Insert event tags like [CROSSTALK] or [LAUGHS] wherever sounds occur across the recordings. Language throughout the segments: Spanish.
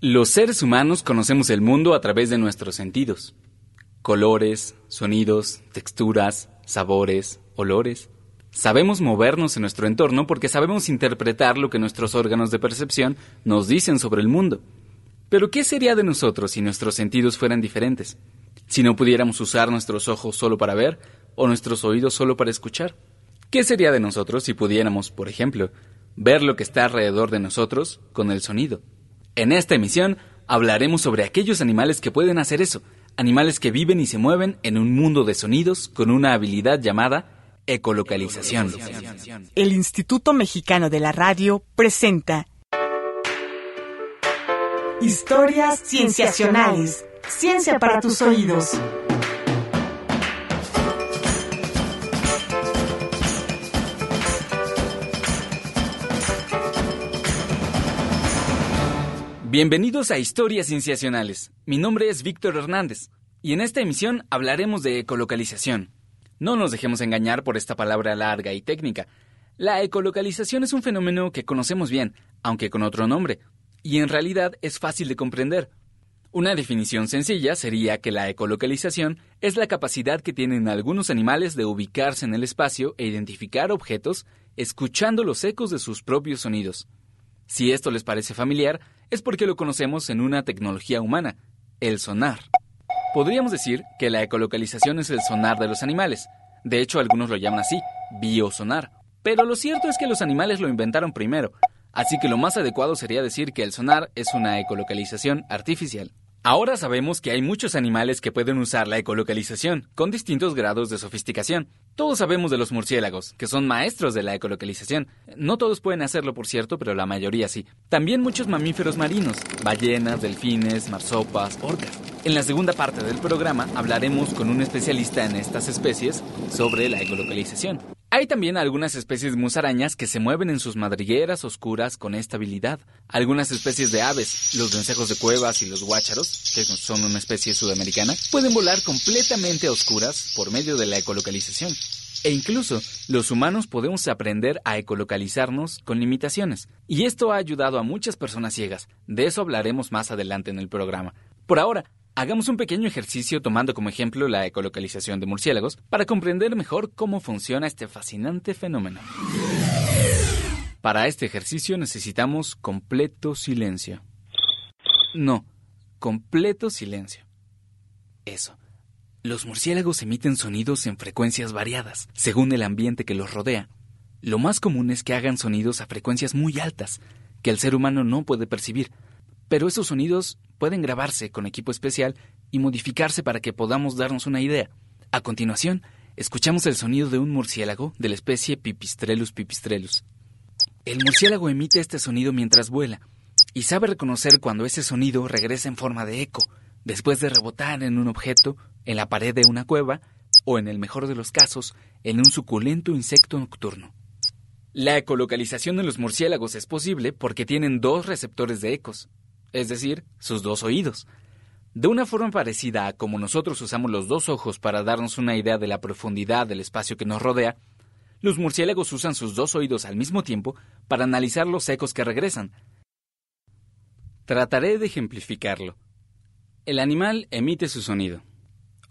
Los seres humanos conocemos el mundo a través de nuestros sentidos. Colores, sonidos, texturas, sabores, olores. Sabemos movernos en nuestro entorno porque sabemos interpretar lo que nuestros órganos de percepción nos dicen sobre el mundo. Pero ¿qué sería de nosotros si nuestros sentidos fueran diferentes? Si no pudiéramos usar nuestros ojos solo para ver o nuestros oídos solo para escuchar. ¿Qué sería de nosotros si pudiéramos, por ejemplo, ver lo que está alrededor de nosotros con el sonido? En esta emisión hablaremos sobre aquellos animales que pueden hacer eso, animales que viven y se mueven en un mundo de sonidos con una habilidad llamada ecolocalización. El Instituto Mexicano de la Radio presenta Historias Cienciacionales. Ciencia para tus oídos. Bienvenidos a Historias Cienciacionales. Mi nombre es Víctor Hernández y en esta emisión hablaremos de ecolocalización. No nos dejemos engañar por esta palabra larga y técnica. La ecolocalización es un fenómeno que conocemos bien, aunque con otro nombre, y en realidad es fácil de comprender. Una definición sencilla sería que la ecolocalización es la capacidad que tienen algunos animales de ubicarse en el espacio e identificar objetos escuchando los ecos de sus propios sonidos. Si esto les parece familiar, es porque lo conocemos en una tecnología humana, el sonar. Podríamos decir que la ecolocalización es el sonar de los animales. De hecho, algunos lo llaman así, biosonar. Pero lo cierto es que los animales lo inventaron primero, así que lo más adecuado sería decir que el sonar es una ecolocalización artificial. Ahora sabemos que hay muchos animales que pueden usar la ecolocalización, con distintos grados de sofisticación. Todos sabemos de los murciélagos, que son maestros de la ecolocalización. No todos pueden hacerlo, por cierto, pero la mayoría sí. También muchos mamíferos marinos, ballenas, delfines, marsopas, orcas. En la segunda parte del programa hablaremos con un especialista en estas especies sobre la ecolocalización. Hay también algunas especies de musarañas que se mueven en sus madrigueras oscuras con estabilidad. Algunas especies de aves, los vencejos de cuevas y los guácharos, que son una especie sudamericana, pueden volar completamente a oscuras por medio de la ecolocalización. E incluso los humanos podemos aprender a ecolocalizarnos con limitaciones. Y esto ha ayudado a muchas personas ciegas. De eso hablaremos más adelante en el programa. Por ahora, Hagamos un pequeño ejercicio tomando como ejemplo la ecolocalización de murciélagos para comprender mejor cómo funciona este fascinante fenómeno. Para este ejercicio necesitamos completo silencio. No, completo silencio. Eso. Los murciélagos emiten sonidos en frecuencias variadas, según el ambiente que los rodea. Lo más común es que hagan sonidos a frecuencias muy altas, que el ser humano no puede percibir, pero esos sonidos pueden grabarse con equipo especial y modificarse para que podamos darnos una idea. A continuación, escuchamos el sonido de un murciélago de la especie Pipistrellus pipistrellus. El murciélago emite este sonido mientras vuela y sabe reconocer cuando ese sonido regresa en forma de eco, después de rebotar en un objeto, en la pared de una cueva o, en el mejor de los casos, en un suculento insecto nocturno. La ecolocalización de los murciélagos es posible porque tienen dos receptores de ecos, es decir, sus dos oídos. De una forma parecida a como nosotros usamos los dos ojos para darnos una idea de la profundidad del espacio que nos rodea, los murciélagos usan sus dos oídos al mismo tiempo para analizar los ecos que regresan. Trataré de ejemplificarlo. El animal emite su sonido.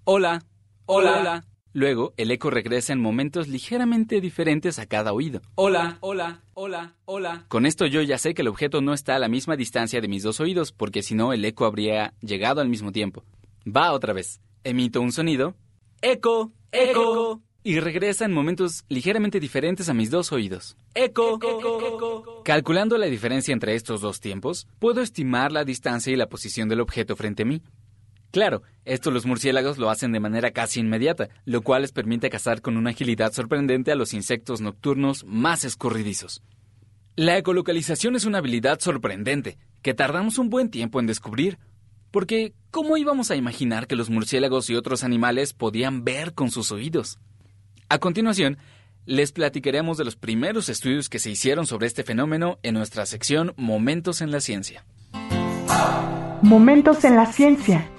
Hola, hola, hola. Luego, el eco regresa en momentos ligeramente diferentes a cada oído. Hola, hola, hola, hola. Con esto yo ya sé que el objeto no está a la misma distancia de mis dos oídos, porque si no el eco habría llegado al mismo tiempo. Va otra vez. Emito un sonido. Eco, eco. Y regresa en momentos ligeramente diferentes a mis dos oídos. Eco, eco. Calculando la diferencia entre estos dos tiempos, puedo estimar la distancia y la posición del objeto frente a mí. Claro, esto los murciélagos lo hacen de manera casi inmediata, lo cual les permite cazar con una agilidad sorprendente a los insectos nocturnos más escurridizos. La ecolocalización es una habilidad sorprendente, que tardamos un buen tiempo en descubrir, porque ¿cómo íbamos a imaginar que los murciélagos y otros animales podían ver con sus oídos? A continuación, les platicaremos de los primeros estudios que se hicieron sobre este fenómeno en nuestra sección Momentos en la Ciencia. Momentos en la Ciencia.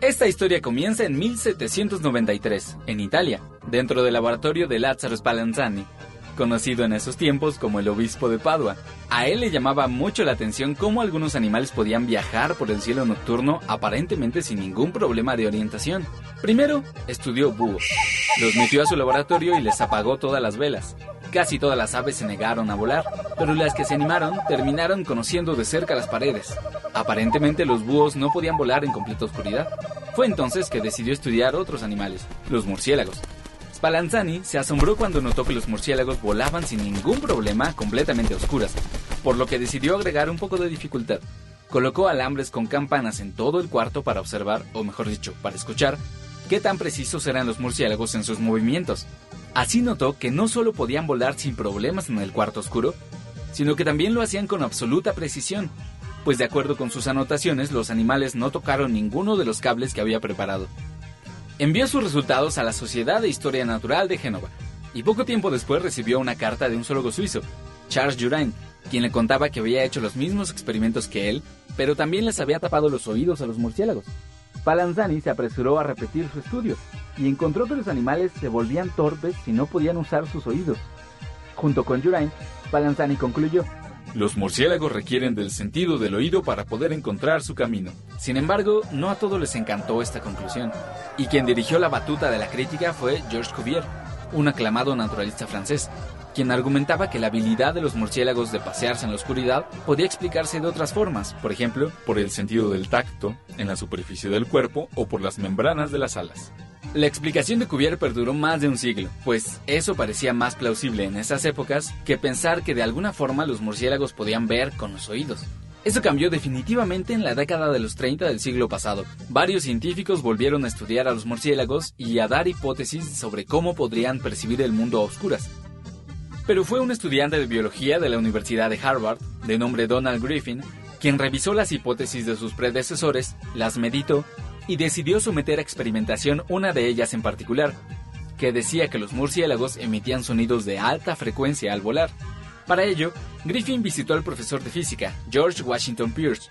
Esta historia comienza en 1793, en Italia, dentro del laboratorio de Lazzaro Spallanzani, conocido en esos tiempos como el obispo de Padua. A él le llamaba mucho la atención cómo algunos animales podían viajar por el cielo nocturno aparentemente sin ningún problema de orientación. Primero, estudió búhos. Los metió a su laboratorio y les apagó todas las velas. Casi todas las aves se negaron a volar, pero las que se animaron terminaron conociendo de cerca las paredes. Aparentemente los búhos no podían volar en completa oscuridad. Fue entonces que decidió estudiar otros animales, los murciélagos. Spallanzani se asombró cuando notó que los murciélagos volaban sin ningún problema completamente a oscuras, por lo que decidió agregar un poco de dificultad. Colocó alambres con campanas en todo el cuarto para observar, o mejor dicho, para escuchar, qué tan precisos eran los murciélagos en sus movimientos. Así notó que no solo podían volar sin problemas en el cuarto oscuro, sino que también lo hacían con absoluta precisión, pues de acuerdo con sus anotaciones los animales no tocaron ninguno de los cables que había preparado. Envió sus resultados a la Sociedad de Historia Natural de Génova, y poco tiempo después recibió una carta de un zoólogo suizo, Charles Jurain, quien le contaba que había hecho los mismos experimentos que él, pero también les había tapado los oídos a los murciélagos. Palanzani se apresuró a repetir su estudio y encontró que los animales se volvían torpes si no podían usar sus oídos. Junto con Jurain, Palanzani concluyó, los murciélagos requieren del sentido del oído para poder encontrar su camino. Sin embargo, no a todos les encantó esta conclusión, y quien dirigió la batuta de la crítica fue Georges Cuvier, un aclamado naturalista francés, quien argumentaba que la habilidad de los murciélagos de pasearse en la oscuridad podía explicarse de otras formas, por ejemplo, por el sentido del tacto en la superficie del cuerpo o por las membranas de las alas. La explicación de Cuvier perduró más de un siglo, pues eso parecía más plausible en esas épocas que pensar que de alguna forma los murciélagos podían ver con los oídos. Eso cambió definitivamente en la década de los 30 del siglo pasado. Varios científicos volvieron a estudiar a los murciélagos y a dar hipótesis sobre cómo podrían percibir el mundo a oscuras. Pero fue un estudiante de biología de la Universidad de Harvard, de nombre Donald Griffin, quien revisó las hipótesis de sus predecesores, las meditó y decidió someter a experimentación una de ellas en particular, que decía que los murciélagos emitían sonidos de alta frecuencia al volar. Para ello, Griffin visitó al profesor de física, George Washington Pierce,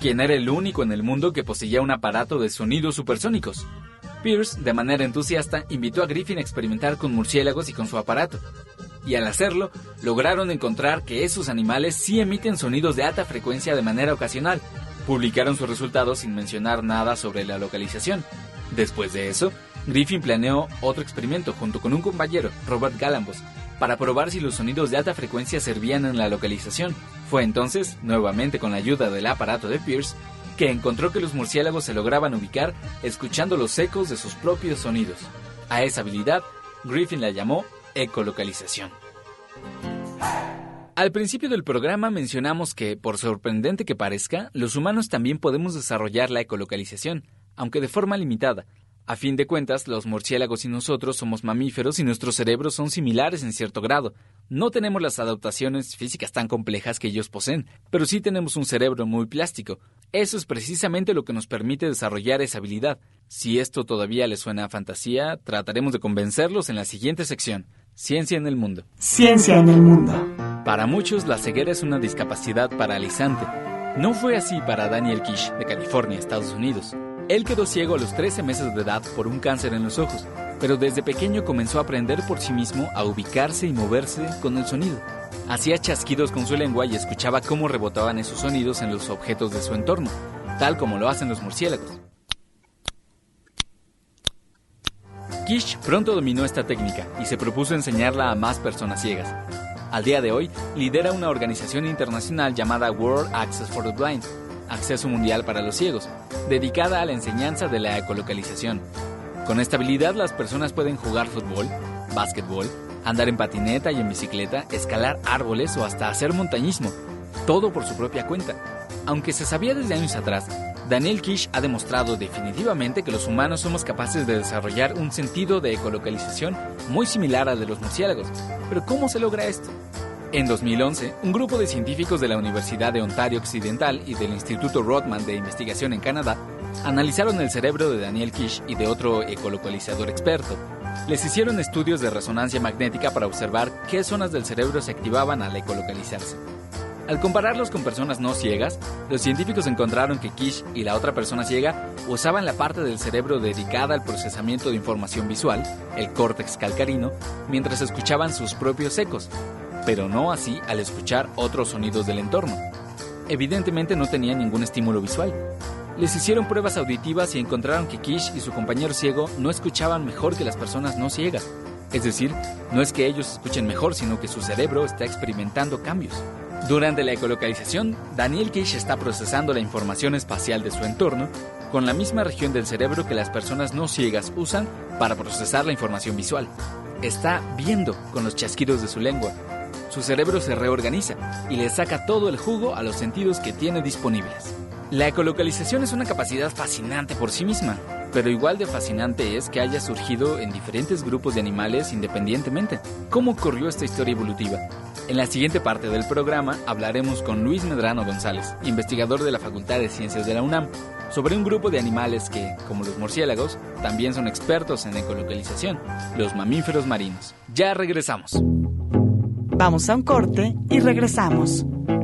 quien era el único en el mundo que poseía un aparato de sonidos supersónicos. Pierce, de manera entusiasta, invitó a Griffin a experimentar con murciélagos y con su aparato. Y al hacerlo, lograron encontrar que esos animales sí emiten sonidos de alta frecuencia de manera ocasional, publicaron sus resultados sin mencionar nada sobre la localización. Después de eso, Griffin planeó otro experimento junto con un compañero, Robert Galambos, para probar si los sonidos de alta frecuencia servían en la localización. Fue entonces, nuevamente con la ayuda del aparato de Pierce, que encontró que los murciélagos se lograban ubicar escuchando los ecos de sus propios sonidos. A esa habilidad, Griffin la llamó ecolocalización. Al principio del programa mencionamos que, por sorprendente que parezca, los humanos también podemos desarrollar la ecolocalización, aunque de forma limitada. A fin de cuentas, los murciélagos y nosotros somos mamíferos y nuestros cerebros son similares en cierto grado. No tenemos las adaptaciones físicas tan complejas que ellos poseen, pero sí tenemos un cerebro muy plástico. Eso es precisamente lo que nos permite desarrollar esa habilidad. Si esto todavía les suena a fantasía, trataremos de convencerlos en la siguiente sección. Ciencia en el mundo. Ciencia en el mundo. Para muchos, la ceguera es una discapacidad paralizante. No fue así para Daniel Kish, de California, Estados Unidos. Él quedó ciego a los 13 meses de edad por un cáncer en los ojos, pero desde pequeño comenzó a aprender por sí mismo a ubicarse y moverse con el sonido. Hacía chasquidos con su lengua y escuchaba cómo rebotaban esos sonidos en los objetos de su entorno, tal como lo hacen los murciélagos. Kish pronto dominó esta técnica y se propuso enseñarla a más personas ciegas. Al día de hoy, lidera una organización internacional llamada World Access for the Blind, Acceso Mundial para los Ciegos, dedicada a la enseñanza de la ecolocalización. Con esta habilidad las personas pueden jugar fútbol, básquetbol, andar en patineta y en bicicleta, escalar árboles o hasta hacer montañismo, todo por su propia cuenta. Aunque se sabía desde años atrás, Daniel Kish ha demostrado definitivamente que los humanos somos capaces de desarrollar un sentido de ecolocalización muy similar al de los murciélagos. Pero ¿cómo se logra esto? En 2011, un grupo de científicos de la Universidad de Ontario Occidental y del Instituto Rodman de Investigación en Canadá analizaron el cerebro de Daniel Kish y de otro ecolocalizador experto. Les hicieron estudios de resonancia magnética para observar qué zonas del cerebro se activaban al ecolocalizarse. Al compararlos con personas no ciegas, los científicos encontraron que Kish y la otra persona ciega usaban la parte del cerebro dedicada al procesamiento de información visual, el córtex calcarino, mientras escuchaban sus propios ecos, pero no así al escuchar otros sonidos del entorno. Evidentemente no tenían ningún estímulo visual. Les hicieron pruebas auditivas y encontraron que Kish y su compañero ciego no escuchaban mejor que las personas no ciegas. Es decir, no es que ellos escuchen mejor, sino que su cerebro está experimentando cambios. Durante la ecolocalización, Daniel Kish está procesando la información espacial de su entorno con la misma región del cerebro que las personas no ciegas usan para procesar la información visual. Está viendo con los chasquidos de su lengua. Su cerebro se reorganiza y le saca todo el jugo a los sentidos que tiene disponibles. La ecolocalización es una capacidad fascinante por sí misma, pero igual de fascinante es que haya surgido en diferentes grupos de animales independientemente. ¿Cómo ocurrió esta historia evolutiva? En la siguiente parte del programa hablaremos con Luis Medrano González, investigador de la Facultad de Ciencias de la UNAM, sobre un grupo de animales que, como los murciélagos, también son expertos en ecolocalización, los mamíferos marinos. Ya regresamos. Vamos a un corte y regresamos.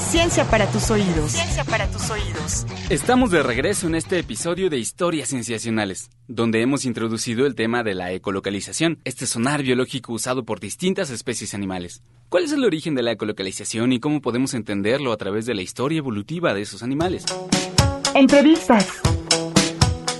Ciencia para tus oídos. Ciencia para tus oídos. Estamos de regreso en este episodio de Historias Cienciacionales, donde hemos introducido el tema de la ecolocalización, este sonar biológico usado por distintas especies animales. ¿Cuál es el origen de la ecolocalización y cómo podemos entenderlo a través de la historia evolutiva de esos animales? Entrevistas.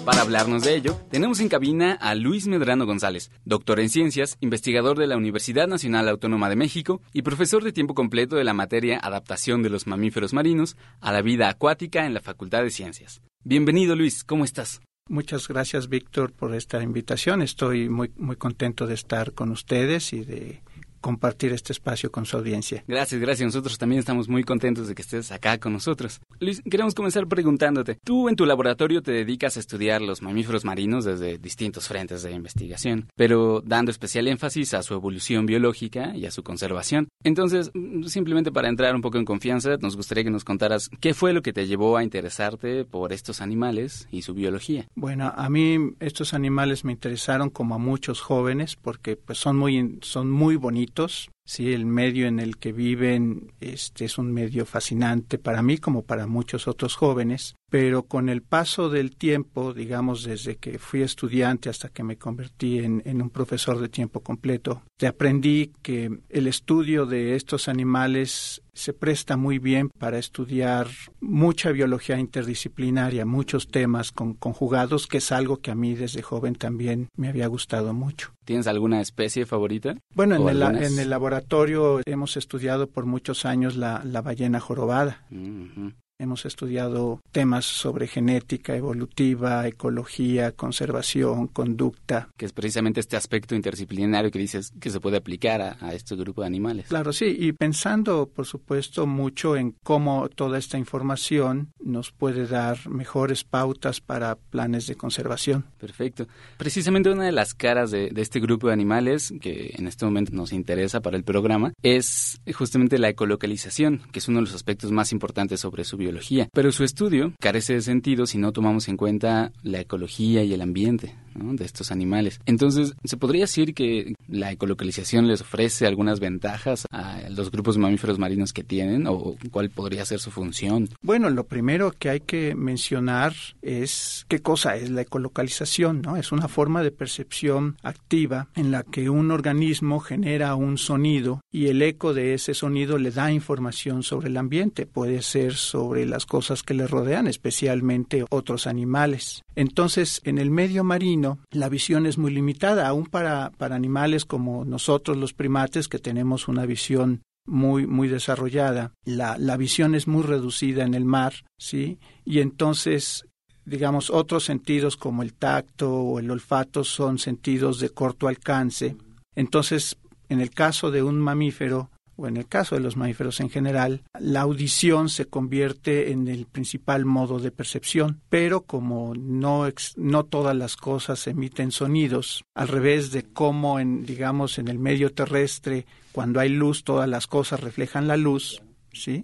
Para hablarnos de ello, tenemos en cabina a Luis Medrano González, doctor en ciencias, investigador de la Universidad Nacional Autónoma de México y profesor de tiempo completo de la materia Adaptación de los mamíferos marinos a la vida acuática en la Facultad de Ciencias. Bienvenido Luis, ¿cómo estás? Muchas gracias Víctor por esta invitación. Estoy muy muy contento de estar con ustedes y de compartir este espacio con su audiencia. Gracias, gracias. Nosotros también estamos muy contentos de que estés acá con nosotros. Luis, queremos comenzar preguntándote. Tú en tu laboratorio te dedicas a estudiar los mamíferos marinos desde distintos frentes de investigación, pero dando especial énfasis a su evolución biológica y a su conservación. Entonces, simplemente para entrar un poco en confianza, nos gustaría que nos contaras qué fue lo que te llevó a interesarte por estos animales y su biología. Bueno, a mí estos animales me interesaron como a muchos jóvenes porque pues son muy son muy bonitos Sí, el medio en el que viven este es un medio fascinante para mí como para muchos otros jóvenes, pero con el paso del tiempo, digamos desde que fui estudiante hasta que me convertí en, en un profesor de tiempo completo, te aprendí que el estudio de estos animales se presta muy bien para estudiar mucha biología interdisciplinaria, muchos temas con, conjugados, que es algo que a mí desde joven también me había gustado mucho. ¿Tienes alguna especie favorita? Bueno, en el, en el, laboratorio hemos estudiado por muchos años la, la ballena jorobada. Hemos estudiado temas sobre genética evolutiva, ecología, conservación, conducta. Que es precisamente este aspecto interdisciplinario que dices que se puede aplicar a, a, este grupo de animales. Claro, sí, y pensando, por supuesto, mucho en cómo toda esta información nos puede dar mejores pautas para planes de conservación. Perfecto. Precisamente una de las caras de, de este grupo de animales que en este momento nos interesa para el programa es justamente la ecolocalización, que es uno de los aspectos más importantes sobre su biología pero su estudio carece de sentido si no tomamos en cuenta la ecología y el ambiente de estos animales. Entonces, ¿se podría decir que la ecolocalización les ofrece algunas ventajas a los grupos de mamíferos marinos que tienen o cuál podría ser su función? Bueno, lo primero que hay que mencionar es qué cosa es la ecolocalización, ¿no? Es una forma de percepción activa en la que un organismo genera un sonido y el eco de ese sonido le da información sobre el ambiente, puede ser sobre las cosas que le rodean, especialmente otros animales. Entonces, en el medio marino, la visión es muy limitada, aún para, para animales como nosotros los primates, que tenemos una visión muy, muy desarrollada. La, la visión es muy reducida en el mar, ¿sí? Y entonces digamos, otros sentidos como el tacto o el olfato son sentidos de corto alcance. Entonces, en el caso de un mamífero, o en el caso de los mamíferos en general, la audición se convierte en el principal modo de percepción, pero como no, no todas las cosas emiten sonidos, al revés de cómo en, digamos, en el medio terrestre, cuando hay luz, todas las cosas reflejan la luz,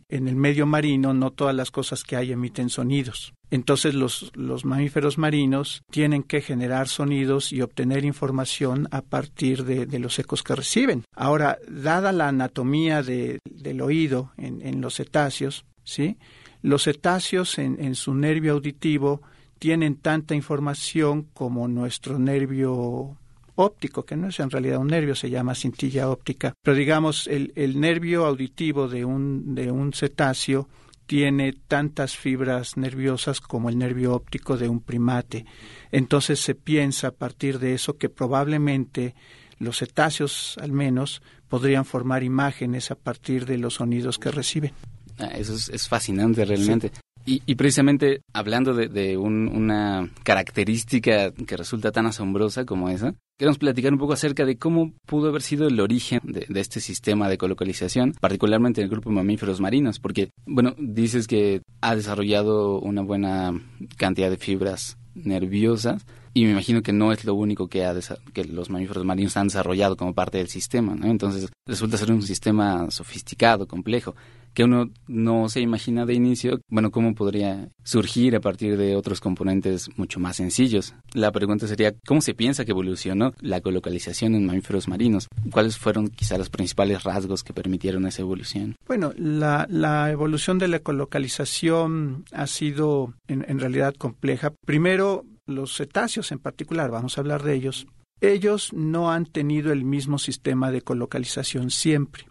En el medio marino no todas las cosas que hay emiten sonidos. Entonces los, los, mamíferos marinos tienen que generar sonidos y obtener información a partir de, los ecos que reciben. Ahora, dada la anatomía del oído en, los cetáceos, ¿sí? los cetáceos en, en su nervio auditivo tienen tanta información como nuestro nervio óptico, que no es en realidad un nervio, se llama cintilla óptica. Pero digamos, el, el nervio auditivo de un, de un cetáceo tiene tantas fibras nerviosas como el nervio óptico de un primate. Entonces se piensa a partir de eso que probablemente los cetáceos, al menos, podrían formar imágenes a partir de los sonidos que reciben. Ah, eso es, fascinante realmente. Y, precisamente hablando de, una característica que resulta tan asombrosa como esa, queremos platicar un poco acerca de cómo pudo haber sido el origen de, este sistema de colocalización, particularmente en el grupo de mamíferos marinos, porque, bueno, dices que ha desarrollado una buena cantidad de fibras nerviosas y me imagino que no es lo único que, ha que los mamíferos marinos han desarrollado como parte del sistema, ¿no? Entonces resulta ser un sistema sofisticado, complejo que uno no se imagina de inicio, bueno, cómo podría surgir a partir de otros componentes mucho más sencillos. La pregunta sería, ¿cómo se piensa que evolucionó la colocalización en mamíferos marinos? ¿Cuáles fueron quizá los principales rasgos que permitieron esa evolución? Bueno, la, evolución de la colocalización ha sido en, en realidad compleja. Primero, los cetáceos en particular, vamos a hablar de ellos, ellos no han tenido el mismo sistema de colocalización siempre.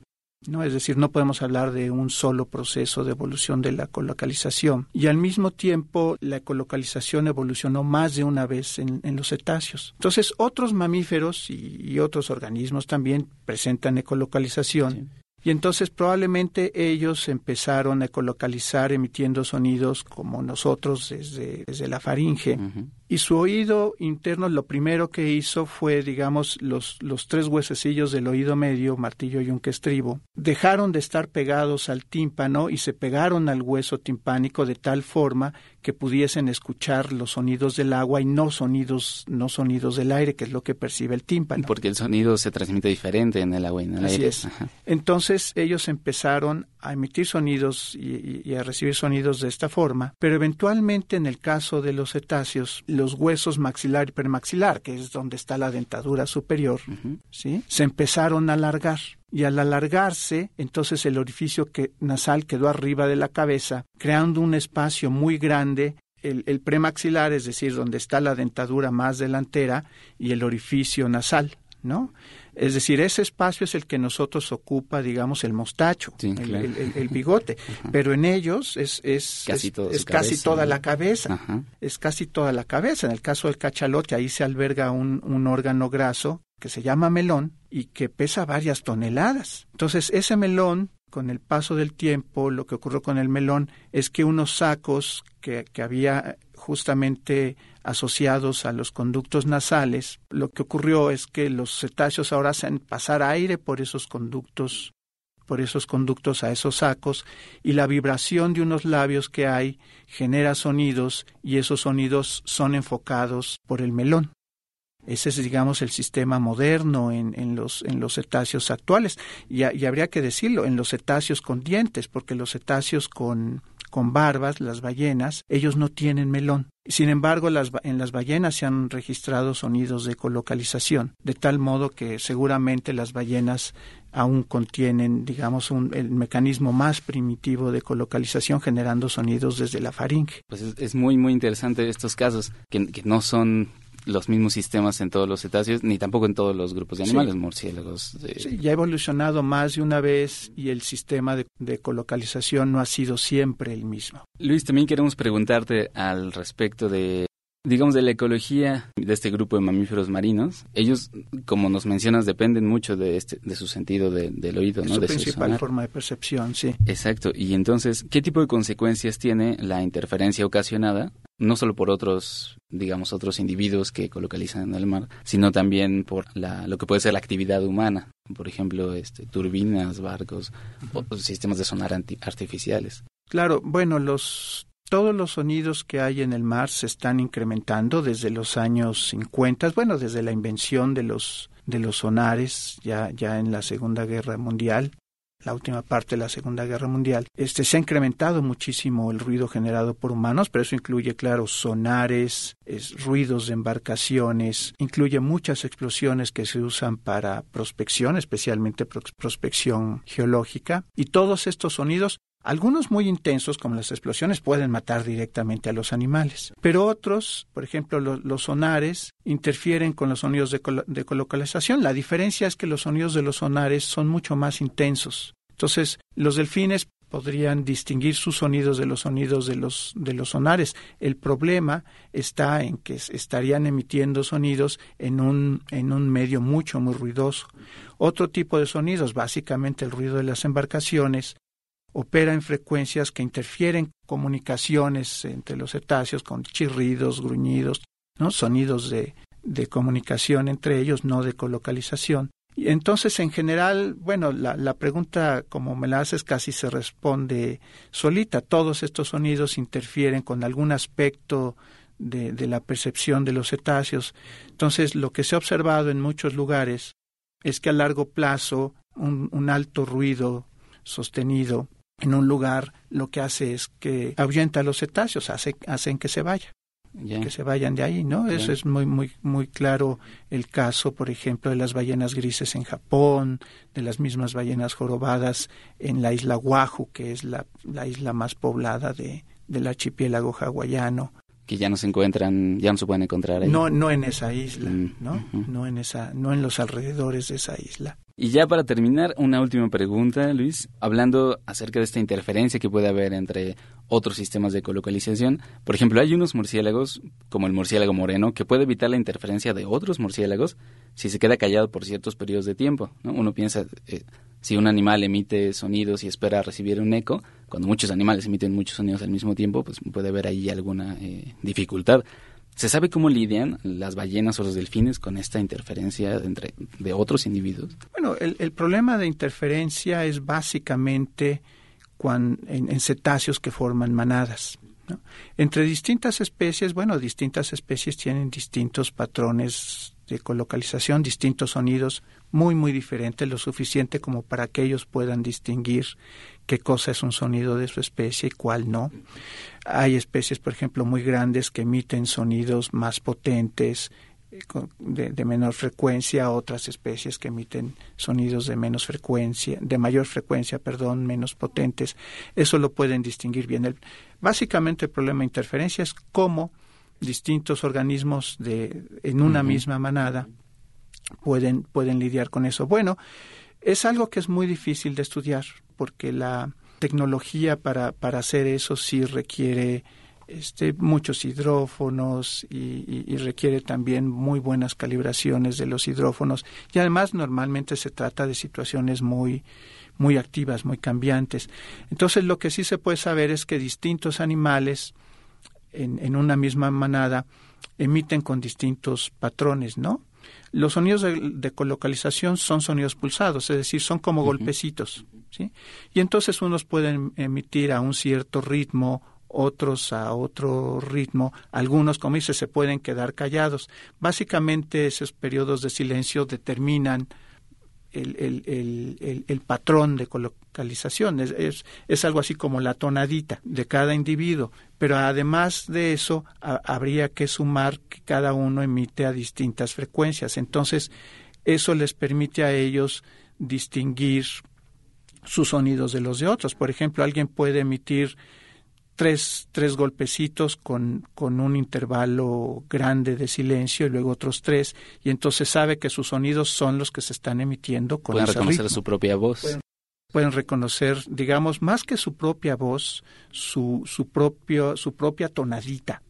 ¿No? Es decir, no podemos hablar de un solo proceso de evolución de la colocalización. Y al mismo tiempo, la colocalización evolucionó más de una vez en, los cetáceos. Entonces, otros mamíferos y, otros organismos también presentan ecolocalización. Y entonces probablemente ellos empezaron a ecolocalizar emitiendo sonidos como nosotros desde, desde la faringe. Y su oído interno lo primero que hizo fue, digamos, los, los tres huesecillos del oído medio, martillo y un estribo, dejaron de estar pegados al tímpano y se pegaron al hueso timpánico de tal forma que pudiesen escuchar los sonidos del agua y no sonidos, no sonidos del aire, que es lo que percibe el tímpano. Porque el sonido se transmite diferente en el agua y en el Así aire. Es. Entonces ellos empezaron a emitir sonidos y, a recibir sonidos de esta forma, pero eventualmente en el caso de los cetáceos, los huesos maxilar y premaxilar, que es donde está la dentadura superior, ¿sí? se empezaron a alargar y al alargarse, entonces el orificio que, nasal quedó arriba de la cabeza, creando un espacio muy grande el, el, premaxilar, es decir, donde está la dentadura más delantera, y el orificio nasal, ¿no? Es decir, ese espacio es el que nosotros ocupa, digamos, el mostacho, el, bigote, [LAUGHS] pero en ellos es, es, casi, es, casi toda la cabeza, es casi toda la cabeza. En el caso del cachalote, ahí se alberga un, un órgano graso que se llama melón y que pesa varias toneladas. Entonces, ese melón con el paso del tiempo, lo que ocurrió con el melón es que unos sacos que, que, había justamente asociados a los conductos nasales, lo que ocurrió es que los cetáceos ahora hacen pasar aire por esos conductos por esos conductos a esos sacos y la vibración de unos labios que hay genera sonidos y esos sonidos son enfocados por el melón. Ese es, digamos, el sistema moderno en, en, los, en los cetáceos actuales. Y, y, habría que decirlo, en los cetáceos con dientes, porque los cetáceos con, con barbas, las ballenas, ellos no tienen melón. Sin embargo, las, en las ballenas se han registrado sonidos de colocalización, de tal modo que seguramente las ballenas aún contienen, digamos, un, el mecanismo más primitivo de colocalización generando sonidos desde la faringe. Pues es, muy, muy interesante estos casos, que, que no son los mismos sistemas en todos los cetáceos, ni tampoco en todos los grupos de animales, murciélagos. Sí, ya ha evolucionado más de una vez y el sistema de, de, colocalización no ha sido siempre el mismo. Luis, también queremos preguntarte al respecto de digamos, de la ecología de este grupo de mamíferos marinos, ellos, como nos mencionas, dependen mucho de, este, de su sentido del oído, es ¿no? Su de principal forma de percepción, sí. Exacto. Y entonces, ¿qué tipo de consecuencias tiene la interferencia ocasionada? No solo por otros, digamos, otros individuos que colocalizan en el mar, sino también por la, lo que puede ser la actividad humana. Por ejemplo, este, turbinas, barcos, o sistemas de sonar artificiales. Claro, bueno, los todos los sonidos que hay en el mar se están incrementando desde los años 50, bueno, desde la invención de los de los sonares ya ya en la Segunda Guerra Mundial, la última parte de la Segunda Guerra Mundial. Este se ha incrementado muchísimo el ruido generado por humanos, pero eso incluye claro sonares, es, ruidos de embarcaciones, incluye muchas explosiones que se usan para prospección, especialmente prospección geológica, y todos estos sonidos algunos muy intensos, como las explosiones, pueden matar directamente a los animales, pero otros, por ejemplo, los sonares, interfieren con los sonidos de, de colocalización. La diferencia es que los sonidos de los sonares son mucho más intensos. Entonces, los delfines podrían distinguir sus sonidos de los sonidos de los, de los sonares. El problema está en que estarían emitiendo sonidos en un, en un medio mucho, muy ruidoso. Otro tipo de sonidos, básicamente el ruido de las embarcaciones, opera en frecuencias que interfieren comunicaciones entre los cetáceos con chirridos, gruñidos, ¿no? sonidos de, comunicación entre ellos, no de colocalización. Y entonces, en general, bueno, la, la, pregunta, como me la haces, casi se responde solita. Todos estos sonidos interfieren con algún aspecto de, la percepción de los cetáceos. Entonces, lo que se ha observado en muchos lugares es que a largo plazo un alto ruido sostenido en un lugar lo que hace es que ahuyenta a los cetáceos, hace, hacen que se vayan. que se vayan de ahí, ¿no? Eso es muy, muy, muy claro el caso, por ejemplo, de las ballenas grises en Japón, de las mismas ballenas jorobadas en la isla Oahu, que es la, la isla más poblada de, del archipiélago hawaiano. Que ya no se encuentran, ya no se pueden encontrar ahí. No, no en esa isla, mm, ¿no? No en esa, no en los alrededores de esa isla. Y ya para terminar, una última pregunta, Luis, hablando acerca de esta interferencia que puede haber entre otros sistemas de colocalización. Por ejemplo, hay unos murciélagos, como el murciélago moreno, que puede evitar la interferencia de otros murciélagos si se queda callado por ciertos periodos de tiempo. ¿no? Uno piensa, eh, si un animal emite sonidos y espera recibir un eco, cuando muchos animales emiten muchos sonidos al mismo tiempo, pues puede haber ahí alguna eh, dificultad. ¿Se sabe cómo lidian las ballenas o los delfines con esta interferencia entre, de otros individuos? Bueno, el, el problema de interferencia es básicamente en, en, cetáceos que forman manadas. ¿no? Entre distintas especies, bueno, distintas especies tienen distintos patrones de colocalización, distintos sonidos muy, muy diferentes, lo suficiente como para que ellos puedan distinguir qué cosa es un sonido de su especie y cuál no. Hay especies, por ejemplo, muy grandes que emiten sonidos más potentes, eh, de, menor frecuencia, otras especies que emiten sonidos de menos frecuencia, de mayor frecuencia, perdón, menos potentes. Eso lo pueden distinguir bien. El, básicamente el problema de interferencia es cómo distintos organismos de en una uh -huh. misma manada pueden pueden lidiar con eso. Bueno, es algo que es muy difícil de estudiar porque la tecnología para, para hacer eso sí requiere este, muchos hidrófonos y, y, y, requiere también muy buenas calibraciones de los hidrófonos y además normalmente se trata de situaciones muy muy activas, muy cambiantes. Entonces lo que sí se puede saber es que distintos animales en, en una misma manada emiten con distintos patrones, ¿no? Los sonidos de, de, colocalización son sonidos pulsados, es decir, son como uh -huh. golpecitos, ¿sí? Y entonces unos pueden emitir a un cierto ritmo, otros a otro ritmo, algunos, como dice, se pueden quedar callados. Básicamente esos periodos de silencio determinan el, el, el, el, patrón de colocalización. Es, es, es, algo así como la tonadita de cada individuo. Pero además de eso, habría que sumar que cada uno emite a distintas frecuencias. Entonces, eso les permite a ellos distinguir sus sonidos de los de otros. Por ejemplo, alguien puede emitir tres, tres golpecitos con, con un intervalo grande de silencio y luego otros tres, y entonces sabe que sus sonidos son los que se están emitiendo con Pueden ese reconocer ritmo. su propia voz. Pueden, pueden, reconocer, digamos, más que su propia voz, su, su, propio, su propia tonadita.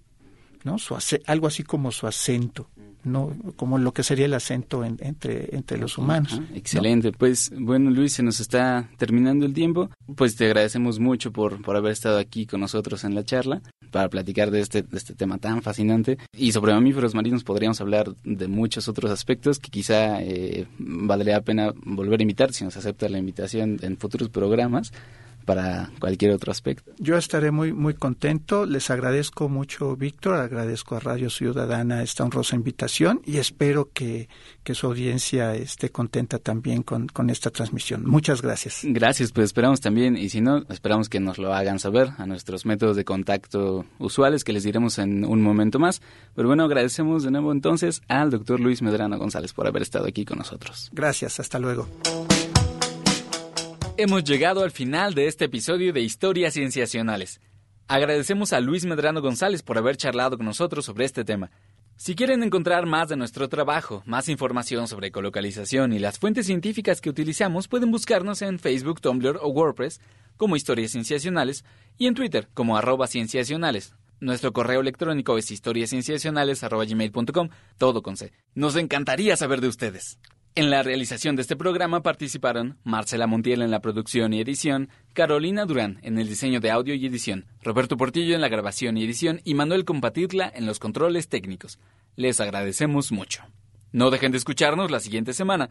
¿No? Su algo así como su acento. no como lo que sería el acento entre, entre los humanos. excelente. Pues bueno, Luis, se nos está terminando el tiempo. Pues te agradecemos mucho por, por haber estado aquí con nosotros en la charla para platicar de este, de este tema tan fascinante. Y sobre mamíferos marinos podríamos hablar de muchos otros aspectos que quizá eh, valdría la pena volver a invitar si nos acepta la invitación en futuros programas para cualquier otro aspecto. Yo estaré muy muy contento. Les agradezco mucho, Víctor. Agradezco a Radio Ciudadana esta honrosa invitación y espero que, su audiencia esté contenta también con, con esta transmisión. Muchas gracias. Gracias, pues esperamos también, y si no, esperamos que nos lo hagan saber a nuestros métodos de contacto usuales que les diremos en un momento más. Pero bueno, agradecemos de nuevo entonces al doctor Luis Medrano González por haber estado aquí con nosotros. Gracias, hasta luego. Hemos llegado al final de este episodio de Historias Cienciacionales. Agradecemos a Luis Medrano González por haber charlado con nosotros sobre este tema. Si quieren encontrar más de nuestro trabajo, más información sobre ecolocalización y las fuentes científicas que utilizamos, pueden buscarnos en Facebook, Tumblr o WordPress como Historias Cienciacionales y en Twitter como arroba cienciacionales. Nuestro correo electrónico es historiascienciacionales.gmail.com, todo con C. Nos encantaría saber de ustedes. En la realización de este programa participaron Marcela Montiel en la producción y edición, Carolina Durán en el diseño de audio y edición, Roberto Portillo en la grabación y edición y Manuel Compatitla en los controles técnicos. Les agradecemos mucho. No dejen de escucharnos la siguiente semana.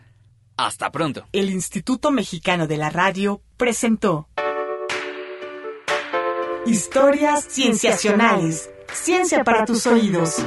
Hasta pronto. El Instituto Mexicano de la Radio presentó Historias Cienciacionales. Ciencia para tus oídos.